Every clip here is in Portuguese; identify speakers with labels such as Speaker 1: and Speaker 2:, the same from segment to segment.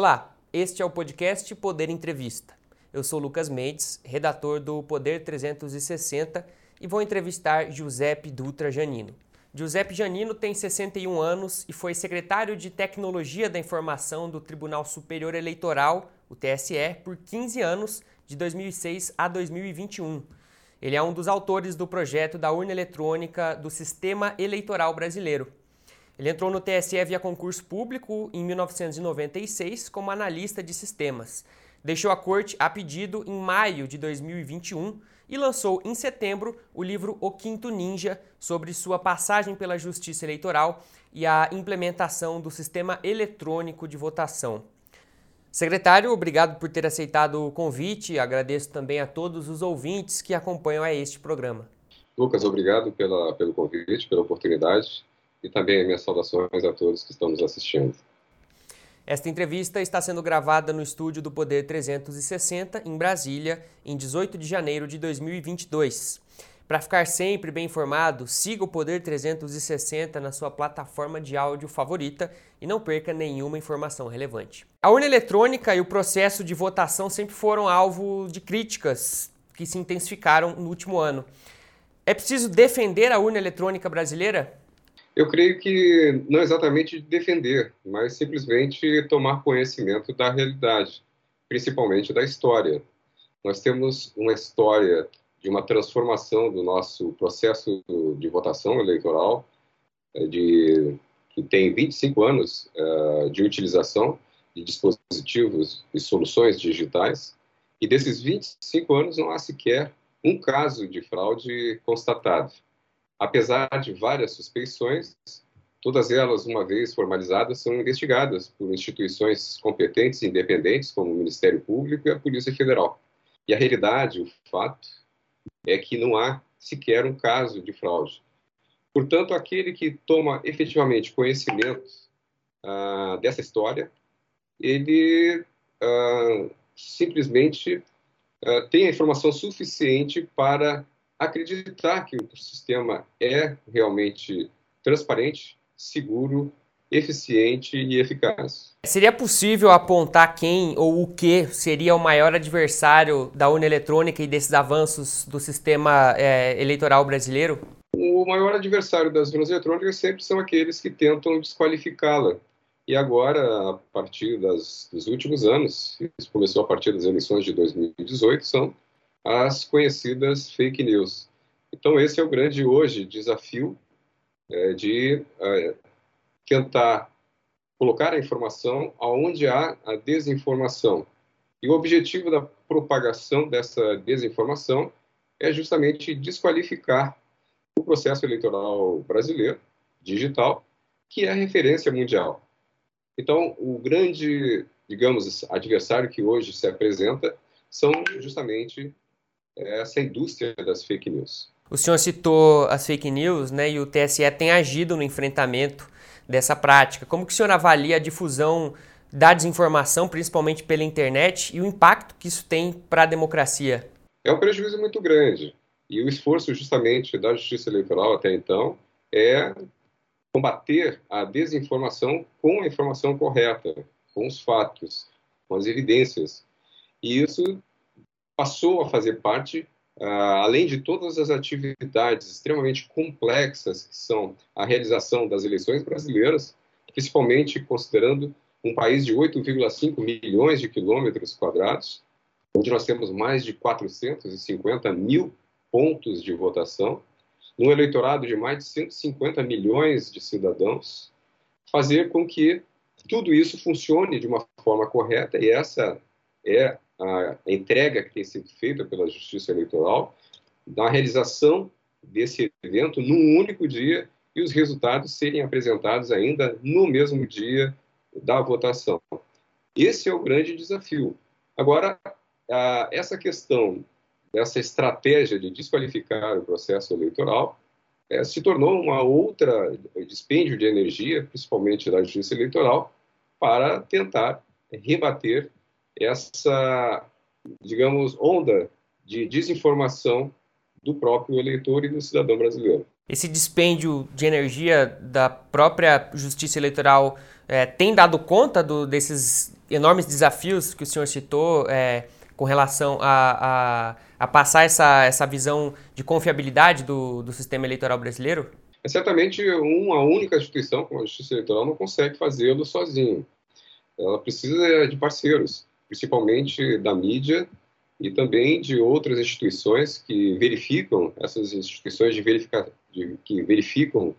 Speaker 1: Olá, este é o podcast Poder Entrevista. Eu sou Lucas Mendes, redator do Poder 360 e vou entrevistar Giuseppe Dutra Janino. Giuseppe Janino tem 61 anos e foi secretário de Tecnologia da Informação do Tribunal Superior Eleitoral, o TSE, por 15 anos, de 2006 a 2021. Ele é um dos autores do projeto da urna eletrônica do Sistema Eleitoral Brasileiro. Ele entrou no TSE via concurso público em 1996 como analista de sistemas. Deixou a corte a pedido em maio de 2021 e lançou em setembro o livro O Quinto Ninja sobre sua passagem pela Justiça Eleitoral e a implementação do sistema eletrônico de votação. Secretário, obrigado por ter aceitado o convite. Agradeço também a todos os ouvintes que acompanham a este programa.
Speaker 2: Lucas, obrigado pela, pelo convite, pela oportunidade e também minhas saudações a todos que estão nos assistindo.
Speaker 1: Esta entrevista está sendo gravada no estúdio do Poder 360, em Brasília, em 18 de janeiro de 2022. Para ficar sempre bem informado, siga o Poder 360 na sua plataforma de áudio favorita e não perca nenhuma informação relevante. A urna eletrônica e o processo de votação sempre foram alvo de críticas que se intensificaram no último ano. É preciso defender a urna eletrônica brasileira?
Speaker 2: Eu creio que não exatamente defender, mas simplesmente tomar conhecimento da realidade, principalmente da história. Nós temos uma história de uma transformação do nosso processo de votação eleitoral, eh, de, que tem 25 anos uh, de utilização de dispositivos e soluções digitais, e desses 25 anos não há sequer um caso de fraude constatado. Apesar de várias suspeições, todas elas, uma vez formalizadas, são investigadas por instituições competentes e independentes, como o Ministério Público e a Polícia Federal. E a realidade, o fato, é que não há sequer um caso de fraude. Portanto, aquele que toma efetivamente conhecimento ah, dessa história, ele ah, simplesmente ah, tem a informação suficiente para acreditar que o sistema é realmente transparente, seguro, eficiente e eficaz.
Speaker 1: Seria possível apontar quem ou o que seria o maior adversário da urna eletrônica e desses avanços do sistema é, eleitoral brasileiro?
Speaker 2: O maior adversário das urnas eletrônicas sempre são aqueles que tentam desqualificá-la. E agora, a partir das, dos últimos anos, isso começou a partir das eleições de 2018, são as conhecidas fake news. Então, esse é o grande hoje desafio é, de é, tentar colocar a informação aonde há a desinformação. E o objetivo da propagação dessa desinformação é justamente desqualificar o processo eleitoral brasileiro, digital, que é a referência mundial. Então, o grande, digamos, adversário que hoje se apresenta são justamente essa indústria das fake news.
Speaker 1: O senhor citou as fake news, né, e o TSE tem agido no enfrentamento dessa prática. Como que o senhor avalia a difusão da desinformação, principalmente pela internet, e o impacto que isso tem para a democracia?
Speaker 2: É um prejuízo muito grande. E o esforço justamente da Justiça Eleitoral até então é combater a desinformação com a informação correta, com os fatos, com as evidências. E isso passou a fazer parte, uh, além de todas as atividades extremamente complexas que são a realização das eleições brasileiras, principalmente considerando um país de 8,5 milhões de quilômetros quadrados, onde nós temos mais de 450 mil pontos de votação, num eleitorado de mais de 150 milhões de cidadãos, fazer com que tudo isso funcione de uma forma correta, e essa é a entrega que tem sido feita pela Justiça Eleitoral da realização desse evento num único dia e os resultados serem apresentados ainda no mesmo dia da votação. Esse é o grande desafio. Agora, essa questão dessa estratégia de desqualificar o processo eleitoral é, se tornou uma outra dispêndio de energia, principalmente da Justiça Eleitoral, para tentar rebater essa, digamos, onda de desinformação do próprio eleitor e do cidadão brasileiro.
Speaker 1: Esse dispêndio de energia da própria justiça eleitoral é, tem dado conta do, desses enormes desafios que o senhor citou é, com relação a, a, a, passar essa, essa visão de confiabilidade do, do sistema eleitoral brasileiro?
Speaker 2: É certamente uma única instituição como a Justiça Eleitoral não consegue fazê-lo sozinho. Ela precisa de parceiros, principalmente da mídia e também de outras instituições que verificam, essas instituições de verificar, de, que verificam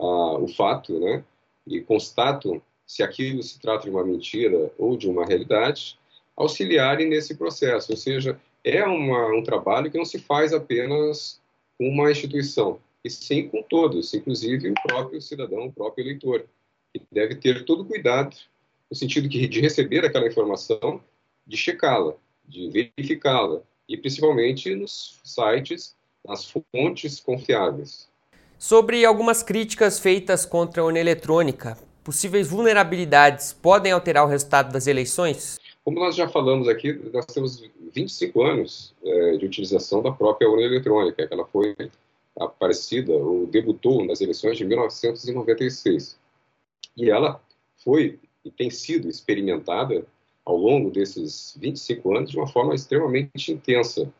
Speaker 2: ah, o fato, né, e constatam se aquilo se trata de uma mentira ou de uma realidade, auxiliarem nesse processo. Ou seja, é uma, um trabalho que não se faz apenas com uma instituição, e sim com todos, inclusive o próprio cidadão, o próprio eleitor, que deve ter todo cuidado no sentido de receber aquela informação, de checá-la, de verificá-la, e principalmente nos sites, nas fontes confiáveis.
Speaker 1: Sobre algumas críticas feitas contra a urna eletrônica, possíveis vulnerabilidades podem alterar o resultado das eleições?
Speaker 2: Como nós já falamos aqui, nós temos 25 anos é, de utilização da própria urna eletrônica, que ela foi aparecida ou debutou nas eleições de 1996. E ela foi e tem sido experimentada ao longo desses 25 anos de uma forma extremamente intensa.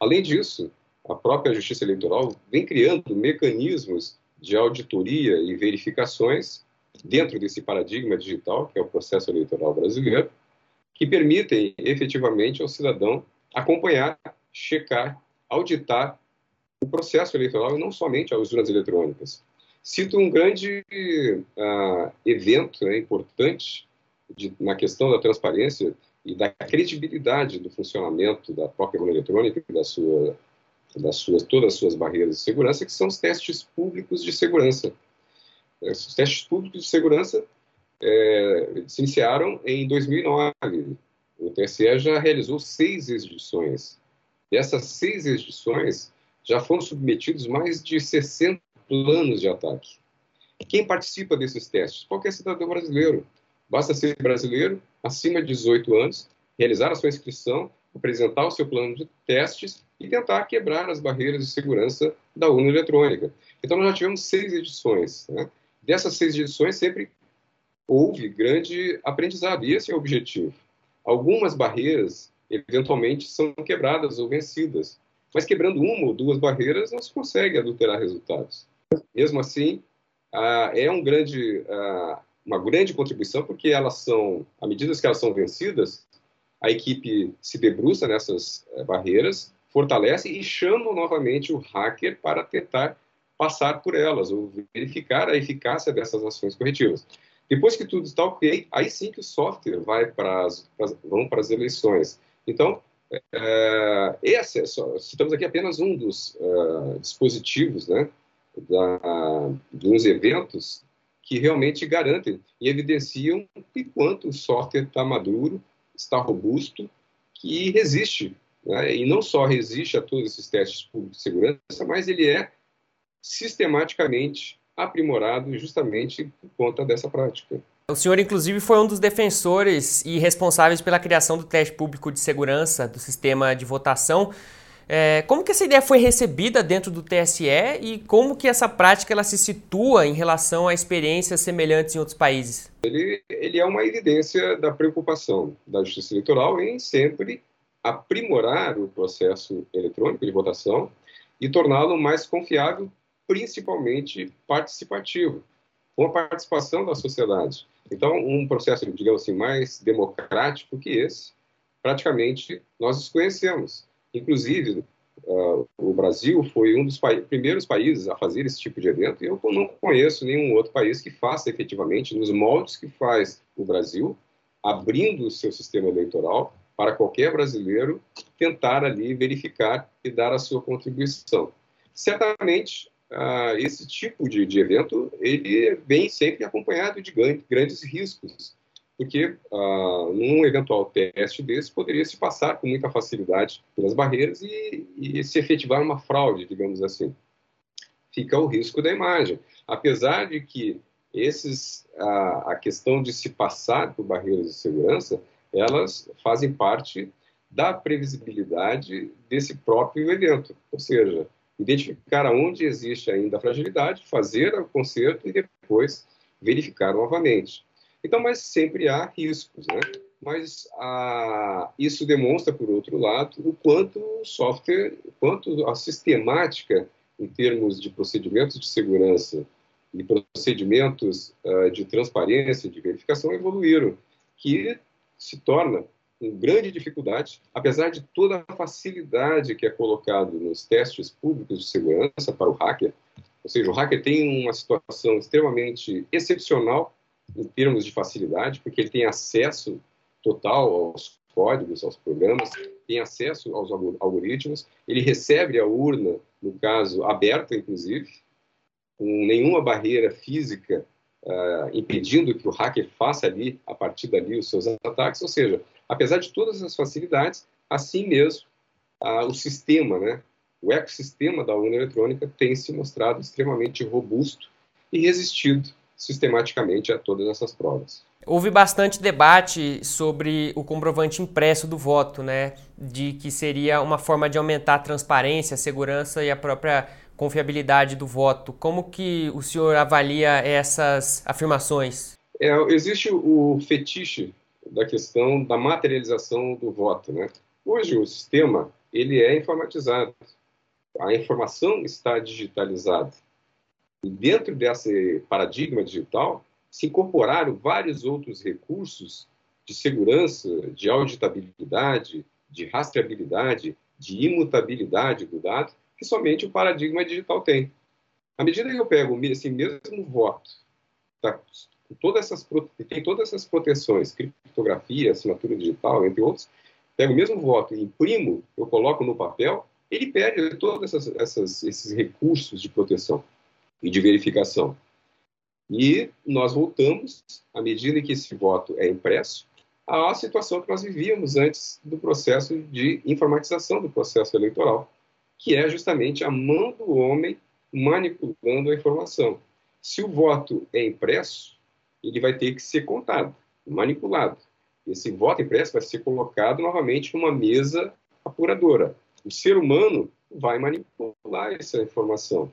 Speaker 2: Além disso, a própria Justiça Eleitoral vem criando mecanismos de auditoria e verificações dentro desse paradigma digital, que é o processo eleitoral brasileiro, que permitem efetivamente ao cidadão acompanhar, checar, auditar o processo eleitoral e não somente as urnas eletrônicas. Cito um grande uh, evento né, importante de, na questão da transparência e da credibilidade do funcionamento da própria urna eletrônica e da sua das suas, todas as suas barreiras de segurança, que são os testes públicos de segurança. É, os testes públicos de segurança é, se iniciaram em 2009. O TSE já realizou seis edições. Dessas seis edições, já foram submetidos mais de 60 planos de ataque. Quem participa desses testes? Qualquer cidadão brasileiro. Basta ser brasileiro, acima de 18 anos, realizar a sua inscrição, apresentar o seu plano de testes e tentar quebrar as barreiras de segurança da urna eletrônica. Então, nós já tivemos seis edições. Né? Dessas seis edições, sempre houve grande aprendizado, e esse é o objetivo. Algumas barreiras, eventualmente, são quebradas ou vencidas, mas quebrando uma ou duas barreiras, não se consegue adulterar resultados. Mesmo assim, ah, é um grande, ah, uma grande contribuição, porque elas são, à medida que elas são vencidas, a equipe se debruça nessas eh, barreiras fortalece e chama novamente o hacker para tentar passar por elas ou verificar a eficácia dessas ações corretivas. Depois que tudo está ok, aí sim que o software vai para as, vão para as eleições. Então, é, esse, é só, citamos aqui apenas um dos uh, dispositivos, né, da, dos eventos que realmente garantem e evidenciam que quanto o software está maduro, está robusto, que resiste né? E não só resiste a todos esses testes de segurança, mas ele é sistematicamente aprimorado justamente por conta dessa prática.
Speaker 1: O senhor, inclusive, foi um dos defensores e responsáveis pela criação do teste público de segurança do sistema de votação. É, como que essa ideia foi recebida dentro do TSE e como que essa prática ela se situa em relação a experiências semelhantes em outros países?
Speaker 2: Ele, ele é uma evidência da preocupação da Justiça Eleitoral em sempre aprimorar o processo eletrônico de votação e torná-lo mais confiável, principalmente participativo, com a participação da sociedade. Então, um processo, digamos assim, mais democrático que esse, praticamente nós desconhecemos. Inclusive, uh, o Brasil foi um dos pa primeiros países a fazer esse tipo de evento e eu não conheço nenhum outro país que faça efetivamente nos moldes que faz o Brasil, abrindo o seu sistema eleitoral para qualquer brasileiro tentar ali verificar e dar a sua contribuição. Certamente, uh, esse tipo de, de, evento ele vem sempre acompanhado de grandes riscos, porque uh, num eventual teste desse poderia se passar com muita facilidade pelas barreiras e, e se efetivar uma fraude, digamos assim. Fica o risco da imagem, apesar de que esses a, a questão de se passar por barreiras de segurança elas fazem parte da previsibilidade desse próprio evento, ou seja, identificar aonde existe ainda fragilidade, fazer o conserto e depois verificar novamente. Então, mas sempre há riscos, né? mas ah, isso demonstra, por outro lado, o quanto o software, o quanto a sistemática em termos de procedimentos de segurança e procedimentos uh, de transparência, de verificação evoluíram, que se torna uma grande dificuldade, apesar de toda a facilidade que é colocado nos testes públicos de segurança para o hacker. Ou seja, o hacker tem uma situação extremamente excepcional em termos de facilidade, porque ele tem acesso total aos códigos, aos programas, tem acesso aos algoritmos, ele recebe a urna, no caso, aberta, inclusive, com nenhuma barreira física uh, impedindo que o hacker faça ali, a partir dali, os seus ataques. Ou seja, apesar de todas as facilidades, assim mesmo, uh, o sistema, né, o ecossistema da urna eletrônica tem se mostrado extremamente robusto e resistido sistematicamente a todas essas provas.
Speaker 1: Houve bastante debate sobre o comprovante impresso do voto, né? De que seria uma forma de aumentar a transparência, a segurança e a própria confiabilidade do voto. Como que o senhor avalia essas afirmações?
Speaker 2: É, existe o fetiche da questão da materialização do voto, né? Hoje o sistema ele é informatizado, a informação está digitalizada. E dentro desse paradigma digital, se incorporaram vários outros recursos de segurança, de auditabilidade, de rastreabilidade, de imutabilidade do dado, que somente o paradigma digital tem. À medida que eu pego esse mesmo voto, tá, todas essas, tem todas essas proteções, criptografia, assinatura digital, entre outros, pego o mesmo voto e imprimo, eu coloco no papel, ele perde todos esses recursos de proteção e de verificação. E nós voltamos, à medida que esse voto é impresso, à situação que nós vivíamos antes do processo de informatização do processo eleitoral, que é justamente a mão do homem manipulando a informação. Se o voto é impresso, ele vai ter que ser contado, manipulado. Esse voto impresso vai ser colocado novamente numa mesa apuradora. O ser humano vai manipular essa informação.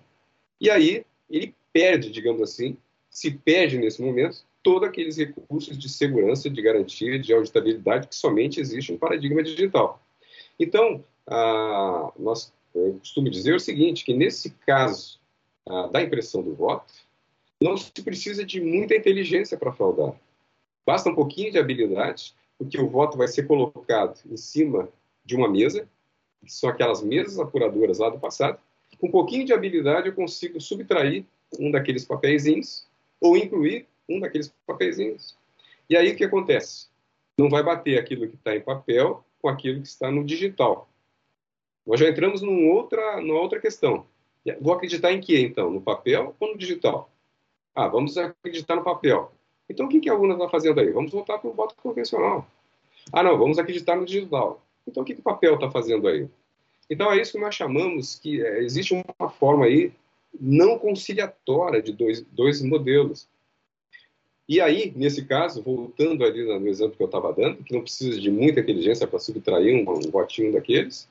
Speaker 2: E aí ele perde, digamos assim, se perde nesse momento todos aqueles recursos de segurança, de garantia, de auditabilidade que somente existe no paradigma digital. Então, nós eu costumo dizer o seguinte, que nesse caso da impressão do voto, não se precisa de muita inteligência para fraudar. Basta um pouquinho de habilidade, porque o voto vai ser colocado em cima de uma mesa, que são aquelas mesas apuradoras lá do passado. Com um pouquinho de habilidade, eu consigo subtrair um daqueles papeizinhos ou incluir um daqueles papeizinhos. E aí o que acontece? Não vai bater aquilo que está em papel com aquilo que está no digital. Nós já entramos numa outra, numa outra questão. Vou acreditar em que, então? No papel ou no digital? Ah, vamos acreditar no papel. Então, o que, que a urna está fazendo aí? Vamos voltar para o voto convencional. Ah, não, vamos acreditar no digital. Então, o que, que o papel está fazendo aí? Então, é isso que nós chamamos que é, existe uma forma aí não conciliatória de dois, dois modelos. E aí, nesse caso, voltando ali no exemplo que eu estava dando, que não precisa de muita inteligência para subtrair um, um votinho daqueles,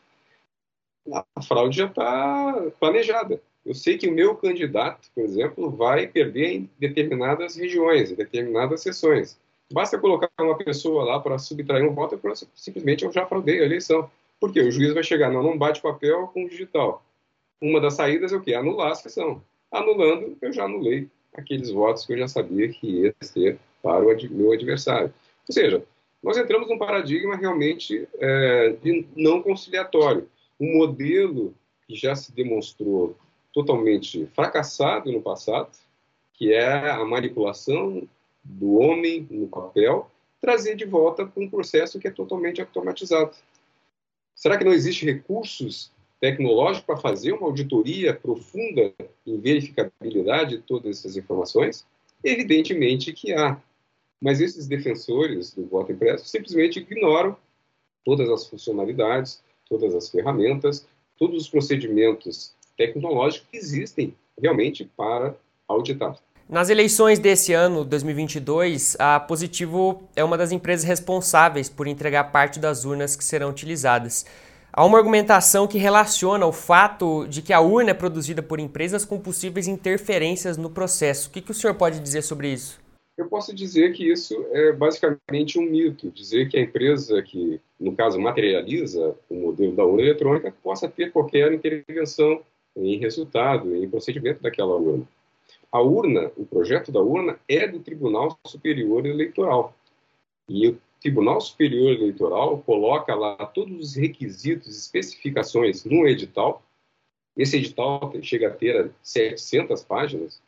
Speaker 2: a fraude já está planejada. Eu sei que o meu candidato, por exemplo, vai perder em determinadas regiões, em determinadas sessões. Basta colocar uma pessoa lá para subtrair um voto, e simplesmente eu já fraudei a eleição. Porque o juiz vai chegar, não, não bate papel com digital. Uma das saídas é o quê? Anular a sessão. Anulando, eu já anulei aqueles votos que eu já sabia que ia ser para o meu adversário. Ou seja, nós entramos num paradigma realmente é, de não conciliatório. Um modelo que já se demonstrou totalmente fracassado no passado, que é a manipulação do homem no papel, trazer de volta para um processo que é totalmente automatizado. Será que não existe recursos tecnológico para fazer uma auditoria profunda em verificabilidade de todas essas informações? Evidentemente que há. Mas esses defensores do voto impresso simplesmente ignoram todas as funcionalidades, todas as ferramentas, todos os procedimentos tecnológicos que existem realmente para auditar.
Speaker 1: Nas eleições desse ano, 2022, a Positivo é uma das empresas responsáveis por entregar parte das urnas que serão utilizadas. Há uma argumentação que relaciona o fato de que a urna é produzida por empresas com possíveis interferências no processo. O que, que o senhor pode dizer sobre isso?
Speaker 2: Eu posso dizer que isso é basicamente um mito, dizer que a empresa que, no caso, materializa o modelo da urna eletrônica possa ter qualquer intervenção em resultado, em procedimento daquela urna. A urna, o projeto da urna é do Tribunal Superior Eleitoral. E o Tribunal Superior Eleitoral coloca lá todos os requisitos, especificações no edital. Esse edital chega a ter 700 páginas.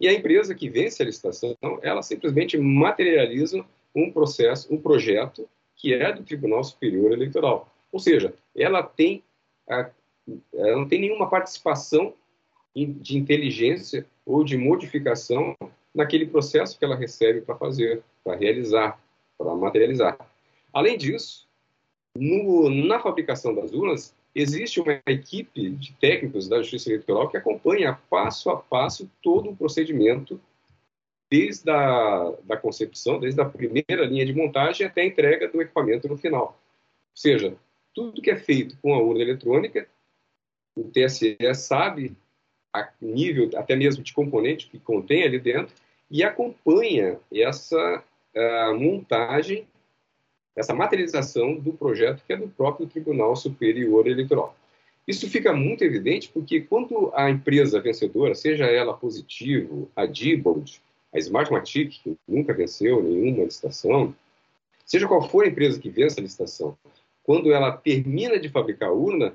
Speaker 2: E a empresa que vence a licitação, ela simplesmente materializa um processo, um projeto que é do Tribunal Superior Eleitoral. Ou seja, ela tem a, ela não tem nenhuma participação de inteligência ou de modificação naquele processo que ela recebe para fazer, para realizar para materializar. Além disso, no, na fabricação das urnas, existe uma equipe de técnicos da Justiça Eleitoral que acompanha passo a passo todo o procedimento, desde a da concepção, desde a primeira linha de montagem até a entrega do equipamento no final. Ou seja, tudo que é feito com a urna eletrônica, o TSE sabe a nível até mesmo de componente que contém ali dentro e acompanha essa a montagem, essa materialização do projeto que é do próprio Tribunal Superior Eleitoral. Isso fica muito evidente porque quando a empresa vencedora, seja ela Positivo, a Diebold, a Smartmatic, que nunca venceu nenhuma licitação, seja qual for a empresa que vence a licitação, quando ela termina de fabricar a urna,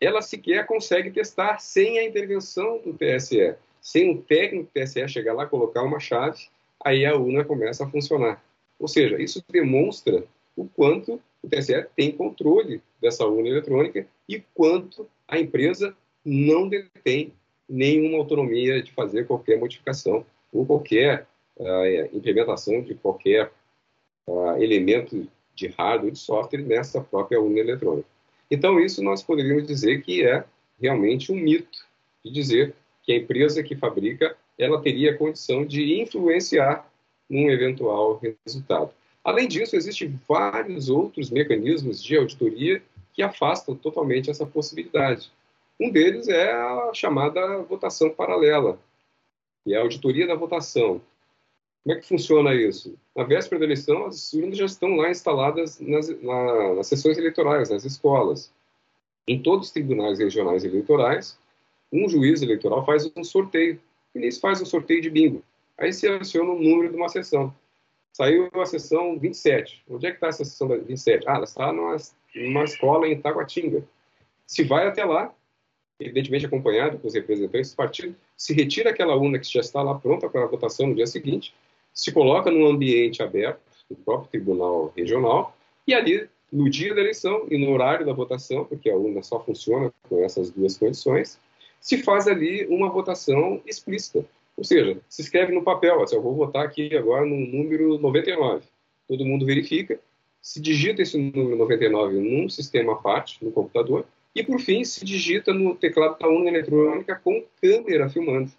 Speaker 2: ela sequer consegue testar sem a intervenção do TSE, sem um técnico do TSE chegar lá, colocar uma chave aí a urna começa a funcionar. Ou seja, isso demonstra o quanto o TSE tem controle dessa urna eletrônica e quanto a empresa não detém nenhuma autonomia de fazer qualquer modificação ou qualquer uh, implementação de qualquer uh, elemento de hardware de software nessa própria urna eletrônica. Então, isso nós poderíamos dizer que é realmente um mito de dizer que a empresa que fabrica ela teria condição de influenciar num eventual resultado. Além disso, existem vários outros mecanismos de auditoria que afastam totalmente essa possibilidade. Um deles é a chamada votação paralela, e é a auditoria da votação. Como é que funciona isso? Na véspera da eleição, as urnas já estão lá instaladas nas, na, nas sessões eleitorais, nas escolas. Em todos os tribunais regionais eleitorais, um juiz eleitoral faz um sorteio e nisso faz um sorteio de bingo. Aí seleciona o número de uma sessão. Saiu a sessão 27. Onde é que está essa sessão 27? Ah, ela está numa, numa escola em Taguatinga. Se vai até lá, evidentemente acompanhado com os representantes do partido, se retira aquela urna que já está lá pronta para a votação no dia seguinte, se coloca num ambiente aberto do próprio tribunal regional e ali no dia da eleição e no horário da votação, porque a urna só funciona com essas duas condições, se faz ali uma votação explícita. Ou seja, se escreve no papel, assim, eu vou votar aqui agora no número 99. Todo mundo verifica, se digita esse número 99 num sistema à parte, no computador, e por fim se digita no teclado da urna eletrônica com câmera filmando.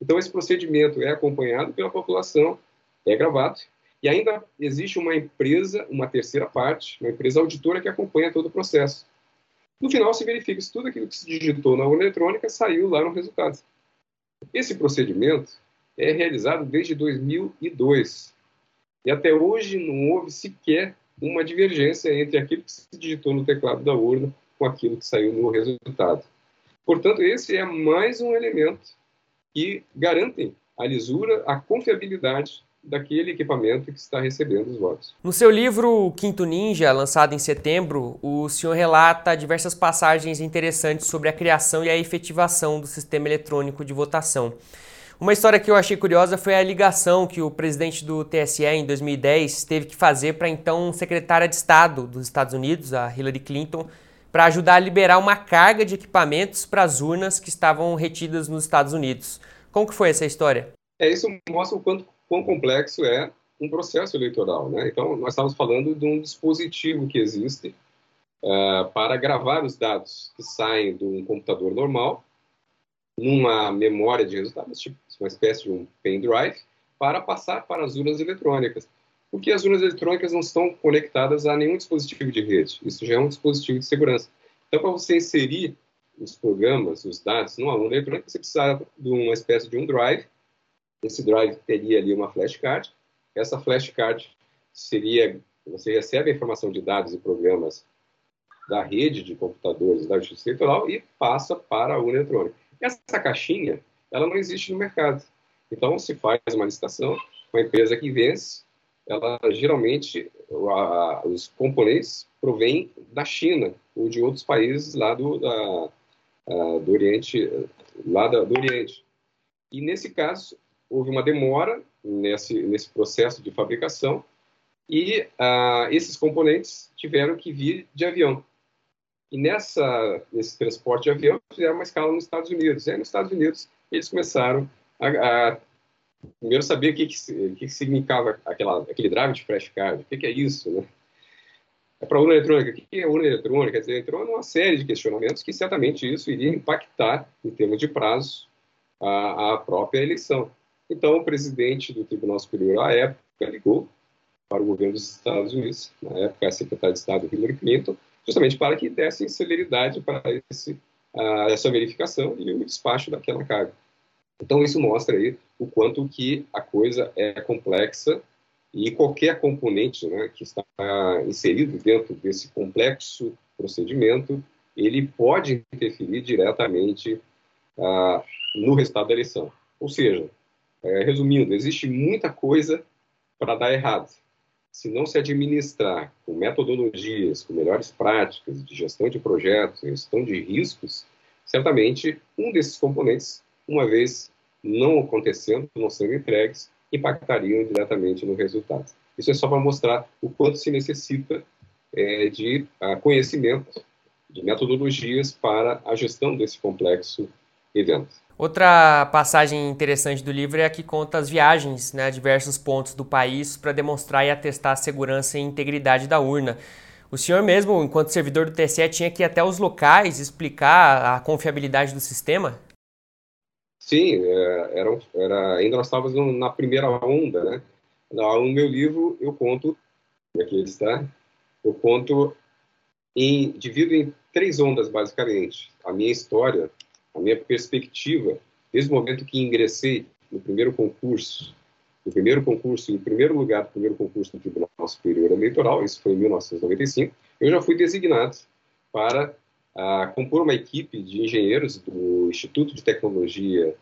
Speaker 2: Então esse procedimento é acompanhado pela população, é gravado, e ainda existe uma empresa, uma terceira parte, uma empresa auditora que acompanha todo o processo. No final, se verifica se tudo aquilo que se digitou na urna eletrônica saiu lá no resultado. Esse procedimento é realizado desde 2002 e até hoje não houve sequer uma divergência entre aquilo que se digitou no teclado da urna com aquilo que saiu no resultado. Portanto, esse é mais um elemento que garante a lisura, a confiabilidade daquele equipamento que está recebendo os votos.
Speaker 1: No seu livro Quinto Ninja, lançado em setembro, o senhor relata diversas passagens interessantes sobre a criação e a efetivação do sistema eletrônico de votação. Uma história que eu achei curiosa foi a ligação que o presidente do TSE em 2010 teve que fazer para então secretária de Estado dos Estados Unidos, a Hillary Clinton, para ajudar a liberar uma carga de equipamentos para as urnas que estavam retidas nos Estados Unidos. Como que foi essa história?
Speaker 2: É, isso mostra o quanto quão complexo é um processo eleitoral. Né? Então, nós estamos falando de um dispositivo que existe uh, para gravar os dados que saem de um computador normal numa memória de resultados, tipo uma espécie de um pendrive, para passar para as urnas eletrônicas. Porque as urnas eletrônicas não estão conectadas a nenhum dispositivo de rede. Isso já é um dispositivo de segurança. Então, para você inserir os programas, os dados numa urna eletrônica, você precisa de uma espécie de um drive esse drive teria ali uma flashcard. Essa flashcard seria, você recebe a informação de dados e programas da rede de computadores da Justiça Eleitoral e passa para a urna eletrônica. Essa caixinha, ela não existe no mercado. Então, se faz uma licitação, uma empresa que vence, ela geralmente, a, os componentes provêm da China ou de outros países lá do, da, a, do Oriente, lá da, do Oriente. E nesse caso, houve uma demora nesse, nesse processo de fabricação e esses componentes tiveram que vir de avião. E nessa, nesse transporte de avião, fizeram uma escala nos Estados Unidos. E aí, nos Estados Unidos, eles começaram a, a primeiro saber o que, que, que significava aquela, aquele drive de flashcard, o que, que é isso, né? É para a urna eletrônica, o que é urna eletrônica? Quer dizer, entrou numa série de questionamentos que certamente isso iria impactar, em termos de prazo, a, a própria eleição. Então, o presidente do Tribunal Superior, à época, ligou para o governo dos Estados Unidos, na época a secretária de Estado Hillary Clinton, justamente para que dessem celeridade para esse, uh, essa verificação e o despacho daquela carga. Então isso mostra aí o quanto que a coisa é complexa e qualquer componente né, que está inserido dentro desse complexo procedimento, ele pode interferir diretamente uh, no resultado da eleição. Ou seja, é, resumindo, existe muita coisa para dar errado se não se administrar com metodologias, com melhores práticas de gestão de projetos, gestão de riscos, certamente um desses componentes, uma vez não acontecendo, não sendo entregues, impactariam diretamente no resultado. Isso é só para mostrar o quanto se necessita é, de uh, conhecimento, de metodologias para a gestão desse complexo evento.
Speaker 1: Outra passagem interessante do livro é a que conta as viagens né, a diversos pontos do país para demonstrar e atestar a segurança e integridade da urna. O senhor mesmo, enquanto servidor do TSE, tinha que ir até os locais explicar a confiabilidade do sistema?
Speaker 2: Sim, é, era, era, ainda nós estávamos na primeira onda, né? No meu livro eu conto, aqui ele está, eu conto em, divido em três ondas basicamente. A minha história, a minha perspectiva, desde o momento que ingressei no primeiro concurso, no primeiro concurso, em primeiro lugar, no primeiro concurso do Tribunal Superior Eleitoral, isso foi em 1995, eu já fui designado para uh, compor uma equipe de engenheiros do Instituto de Tecnologia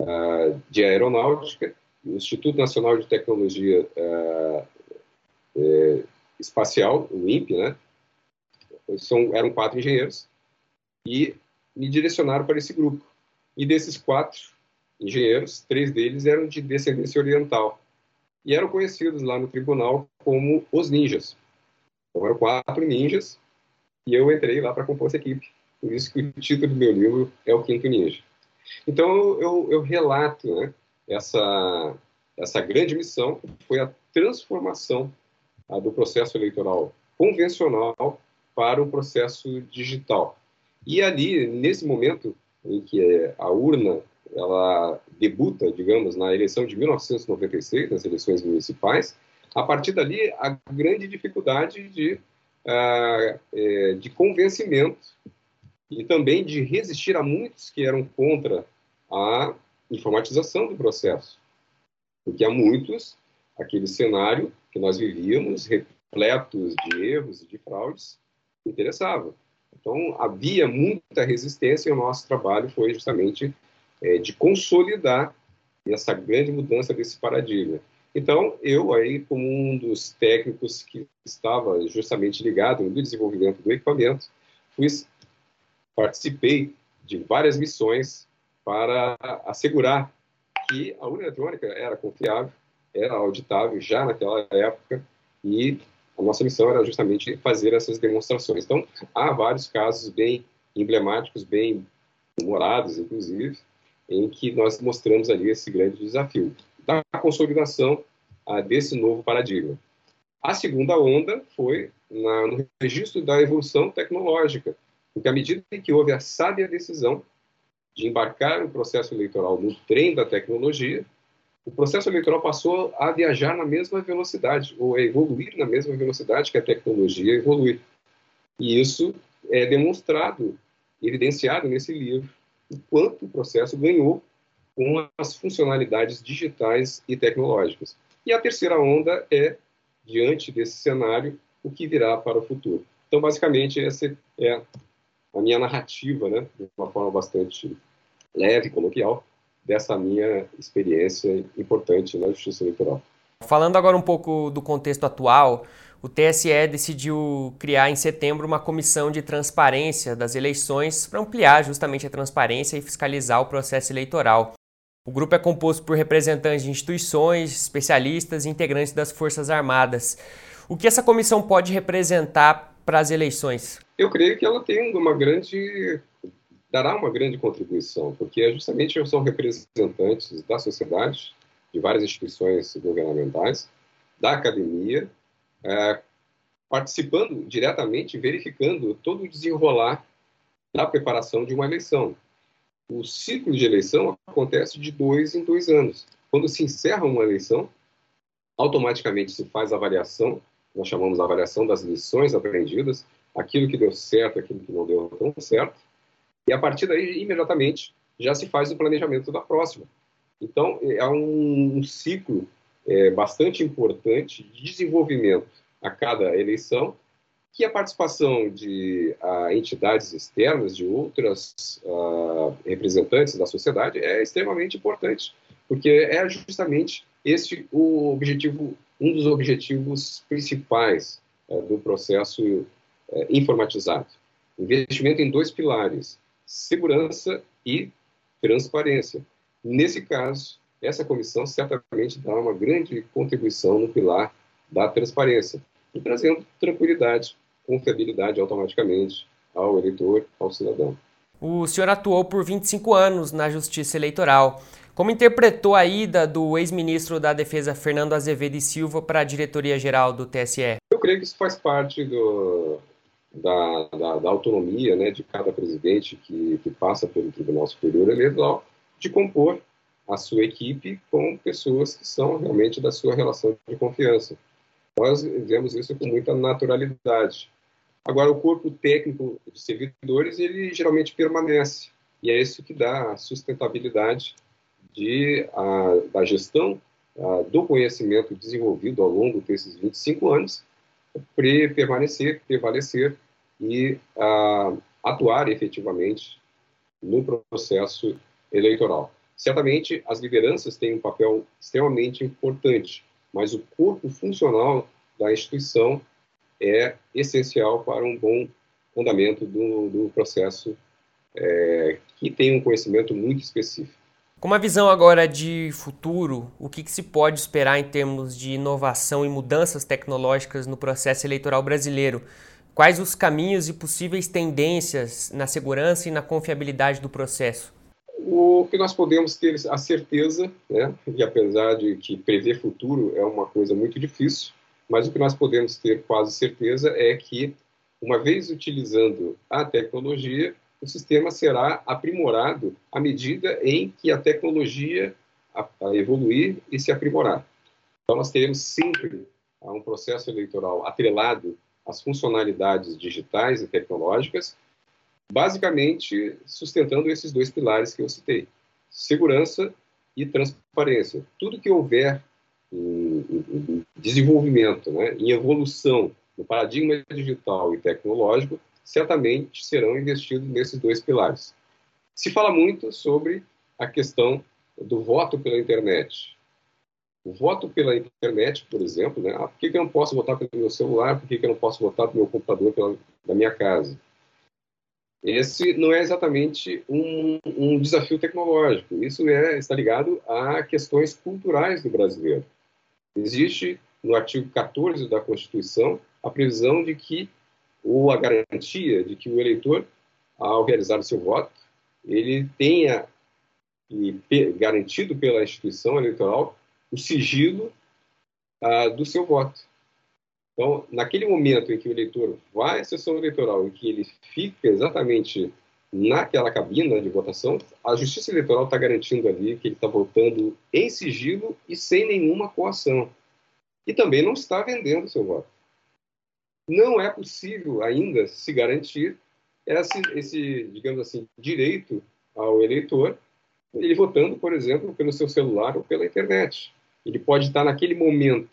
Speaker 2: uh, de Aeronáutica, o Instituto Nacional de Tecnologia uh, é, Espacial, o INPE, né? São, eram quatro engenheiros, e me direcionaram para esse grupo. E desses quatro engenheiros, três deles eram de descendência oriental e eram conhecidos lá no tribunal como os ninjas. Então eram quatro ninjas e eu entrei lá para compor essa equipe. Por isso que o título do meu livro é o Quinto Ninja. Então eu, eu relato né, essa essa grande missão que foi a transformação a, do processo eleitoral convencional para o processo digital. E ali, nesse momento em que a urna ela debuta, digamos, na eleição de 1996, nas eleições municipais, a partir dali a grande dificuldade de, uh, de convencimento e também de resistir a muitos que eram contra a informatização do processo. Porque há muitos, aquele cenário que nós vivíamos, repletos de erros e de fraudes, interessava. Então, havia muita resistência e o nosso trabalho foi justamente é, de consolidar essa grande mudança desse paradigma. Então, eu aí, como um dos técnicos que estava justamente ligado no desenvolvimento do equipamento, fui, participei de várias missões para assegurar que a urna eletrônica era confiável, era auditável já naquela época e a nossa missão era justamente fazer essas demonstrações. Então, há vários casos bem emblemáticos, bem humorados, inclusive, em que nós mostramos ali esse grande desafio da consolidação ah, desse novo paradigma. A segunda onda foi na, no registro da evolução tecnológica, porque à medida que houve a sábia decisão de embarcar o processo eleitoral no trem da tecnologia, o processo eleitoral passou a viajar na mesma velocidade, ou a evoluir na mesma velocidade que a tecnologia evolui. E isso é demonstrado, evidenciado nesse livro, o quanto o processo ganhou com as funcionalidades digitais e tecnológicas. E a terceira onda é, diante desse cenário, o que virá para o futuro. Então, basicamente, essa é a minha narrativa, né, de uma forma bastante leve, coloquial, dessa minha experiência importante na justiça eleitoral.
Speaker 1: Falando agora um pouco do contexto atual, o TSE decidiu criar em setembro uma comissão de transparência das eleições para ampliar justamente a transparência e fiscalizar o processo eleitoral. O grupo é composto por representantes de instituições, especialistas e integrantes das Forças Armadas. O que essa comissão pode representar para as eleições?
Speaker 2: Eu creio que ela tem uma grande dará uma grande contribuição, porque justamente são representantes da sociedade, de várias instituições governamentais, da academia, é, participando diretamente, verificando todo o desenrolar da preparação de uma eleição. O ciclo de eleição acontece de dois em dois anos. Quando se encerra uma eleição, automaticamente se faz a avaliação, nós chamamos a avaliação das lições aprendidas, aquilo que deu certo, aquilo que não deu tão certo, e a partir daí, imediatamente, já se faz o planejamento da próxima. Então, é um, um ciclo é, bastante importante de desenvolvimento a cada eleição, que a participação de a, entidades externas, de outras a, representantes da sociedade, é extremamente importante, porque é justamente este o objetivo, um dos objetivos principais é, do processo é, informatizado. Investimento em dois pilares: segurança e transparência. Nesse caso, essa comissão certamente dá uma grande contribuição no pilar da transparência, e trazendo tranquilidade, confiabilidade automaticamente ao eleitor, ao cidadão.
Speaker 1: O senhor atuou por 25 anos na Justiça Eleitoral. Como interpretou a ida do ex-ministro da Defesa Fernando Azevedo e Silva para a diretoria-geral do TSE?
Speaker 2: Eu creio que isso faz parte do, da, da, da, autonomia né, de cada presidente que, que passa pelo Tribunal Superior Eleitoral de compor a sua equipe com pessoas que são realmente da sua relação de confiança. Nós vemos isso com muita naturalidade. Agora, o corpo técnico de servidores, ele geralmente permanece, e é isso que dá a sustentabilidade de, a, da gestão a, do conhecimento desenvolvido ao longo desses 25 anos, para permanecer, prevalecer e a, atuar efetivamente no processo eleitoral. Certamente, as lideranças têm um papel extremamente importante, mas o corpo funcional da instituição é essencial para um bom andamento do, do processo é, que tem um conhecimento muito específico.
Speaker 1: Com uma visão agora de futuro, o que, que, se pode esperar em termos de inovação e mudanças tecnológicas no processo eleitoral brasileiro? Quais os caminhos e possíveis tendências na segurança e na confiabilidade do processo?
Speaker 2: O que nós podemos ter a certeza, né, e apesar de que prever futuro é uma coisa muito difícil, mas o que nós podemos ter quase certeza é que, uma vez utilizando a tecnologia, o sistema será aprimorado à medida em que a tecnologia a, a evoluir e se aprimorar. Então, nós teremos sempre um processo eleitoral atrelado às funcionalidades digitais e tecnológicas, basicamente sustentando esses dois pilares que eu citei: segurança e transparência. Tudo que houver em, em desenvolvimento, né, em evolução no paradigma digital e tecnológico, certamente serão investidos nesses dois pilares. Se fala muito sobre a questão do voto pela internet. O voto pela internet, por exemplo, né? ah, por que, que eu não posso votar pelo meu celular? Por que, que eu não posso votar pelo meu computador pela, da minha casa? Esse não é exatamente um, um desafio tecnológico. Isso é, está ligado a questões culturais do brasileiro. Existe no artigo 14 da Constituição a previsão de que ou a garantia de que o eleitor, ao realizar o seu voto, ele tenha garantido pela instituição eleitoral o sigilo ah, do seu voto. Então, naquele momento em que o eleitor vai à sessão eleitoral e que ele fica exatamente naquela cabina de votação, a Justiça Eleitoral está garantindo ali que ele está votando em sigilo e sem nenhuma coação. E também não está vendendo seu voto não é possível ainda se garantir esse, esse, digamos assim, direito ao eleitor ele votando, por exemplo, pelo seu celular ou pela internet. Ele pode estar naquele momento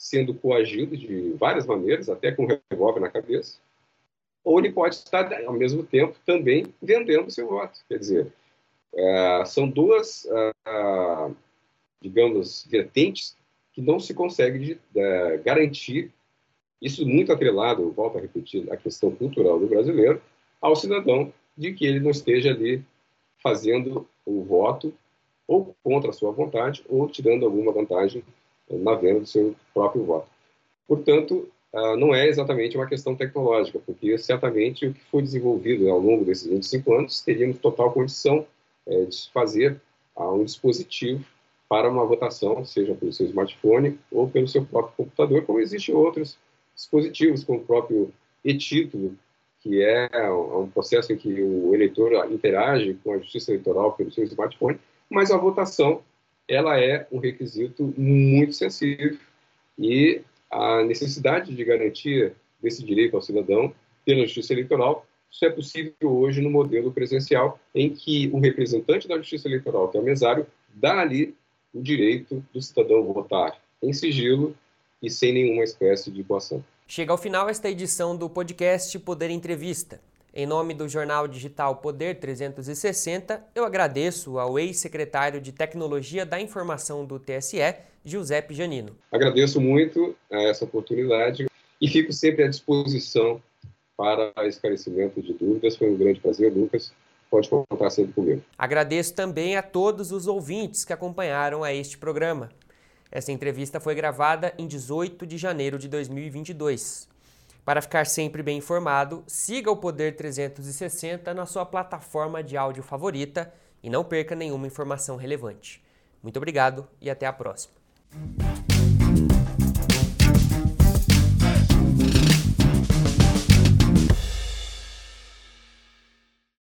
Speaker 2: sendo coagido de várias maneiras, até com um revólver na cabeça, ou ele pode estar, ao mesmo tempo, também vendendo seu voto. Quer dizer, é, são duas, é, digamos, vertentes que não se consegue é, garantir, isso muito atrelado, volto a repetir, a questão cultural do brasileiro, ao cidadão de que ele não esteja ali fazendo o voto ou contra a sua vontade ou tirando alguma vantagem na venda do seu próprio voto. Portanto, ah, não é exatamente uma questão tecnológica, porque certamente o que foi desenvolvido ao longo desses 25 anos teríamos total condição é, de fazer ah, um dispositivo para uma votação, seja pelo seu smartphone ou pelo seu próprio computador, como existem outros dispositivos, como o próprio e-título, que é um processo em que o eleitor interage com a justiça eleitoral pelo seu smartphone, mas a votação ela é um requisito muito sensível e a necessidade de garantia desse direito ao cidadão pela justiça eleitoral isso é possível hoje no modelo presencial, em que o representante da Justiça Eleitoral, que é o mesário, dá ali o direito do cidadão votar em sigilo e sem nenhuma espécie de coação.
Speaker 1: Chega ao final esta edição do podcast Poder Entrevista. Em nome do jornal digital Poder 360, eu agradeço ao ex-secretário de Tecnologia da Informação do TSE, Giuseppe Janino.
Speaker 2: Agradeço muito essa oportunidade e fico sempre à disposição para esclarecimento de dúvidas. Foi um grande prazer, Lucas. Pode contar sempre comigo.
Speaker 1: Agradeço também a todos os ouvintes que acompanharam a este programa. Essa entrevista foi gravada em 18 de janeiro de 2022. Para ficar sempre bem informado, siga o Poder 360 na sua plataforma de áudio favorita e não perca nenhuma informação relevante. Muito obrigado e até a próxima.